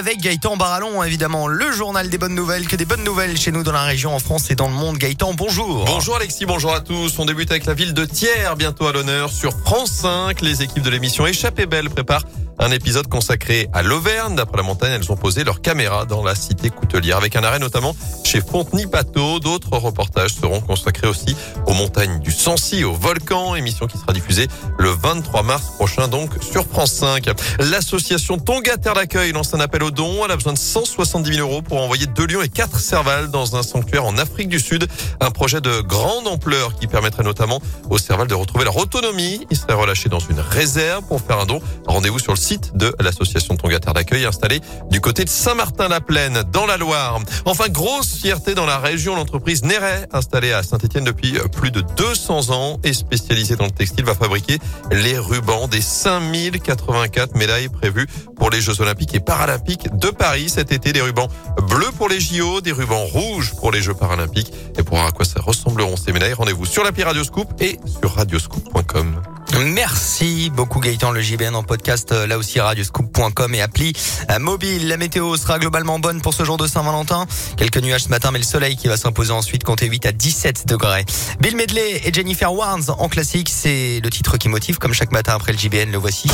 avec Gaëtan Barallon, évidemment, le journal des bonnes nouvelles, que des bonnes nouvelles chez nous dans la région, en France et dans le monde. Gaëtan, bonjour. Bonjour Alexis, bonjour à tous. On débute avec la ville de Thiers, bientôt à l'honneur sur France 5. Les équipes de l'émission Échappée Belle préparent un épisode consacré à l'Auvergne. D'après la montagne, elles ont posé leurs caméras dans la cité coutelière avec un arrêt notamment chez Fontenay-Pateau. D'autres reportages seront consacrés aussi aux montagnes du Sancy, au volcan. Émission qui sera diffusée le 23 mars prochain donc sur France 5. L'association Tonga Terre d'accueil lance un appel aux dons. Elle a besoin de 170 000 euros pour envoyer deux lions et quatre cervales dans un sanctuaire en Afrique du Sud. Un projet de grande ampleur qui permettrait notamment aux cervales de retrouver leur autonomie. Ils seraient relâchés dans une réserve pour faire un don. Rendez-vous sur le site de l'association Tonga Terre d'accueil installée du côté de Saint-Martin-la-Plaine dans la Loire. Enfin, grosse fierté dans la région, l'entreprise Néret, installée à Saint-Etienne depuis plus de 200 ans et spécialisée dans le textile, va fabriquer les rubans des 5084 médailles prévues pour les Jeux Olympiques et Paralympiques de Paris cet été. Des rubans bleus pour les JO, des rubans rouges pour les Jeux Paralympiques. Et pour voir à quoi ça ressembleront ces médailles, rendez-vous sur l'appli Radioscoop et sur radioscoop.com. Merci beaucoup Gaëtan, le JBN en podcast, euh, là aussi radioscoop.com et appli euh, mobile. La météo sera globalement bonne pour ce jour de Saint-Valentin. Quelques nuages ce matin, mais le soleil qui va s'imposer ensuite, comptez 8 à 17 degrés. Bill Medley et Jennifer Warnes en classique, c'est le titre qui motive, comme chaque matin après le JBN, le voici.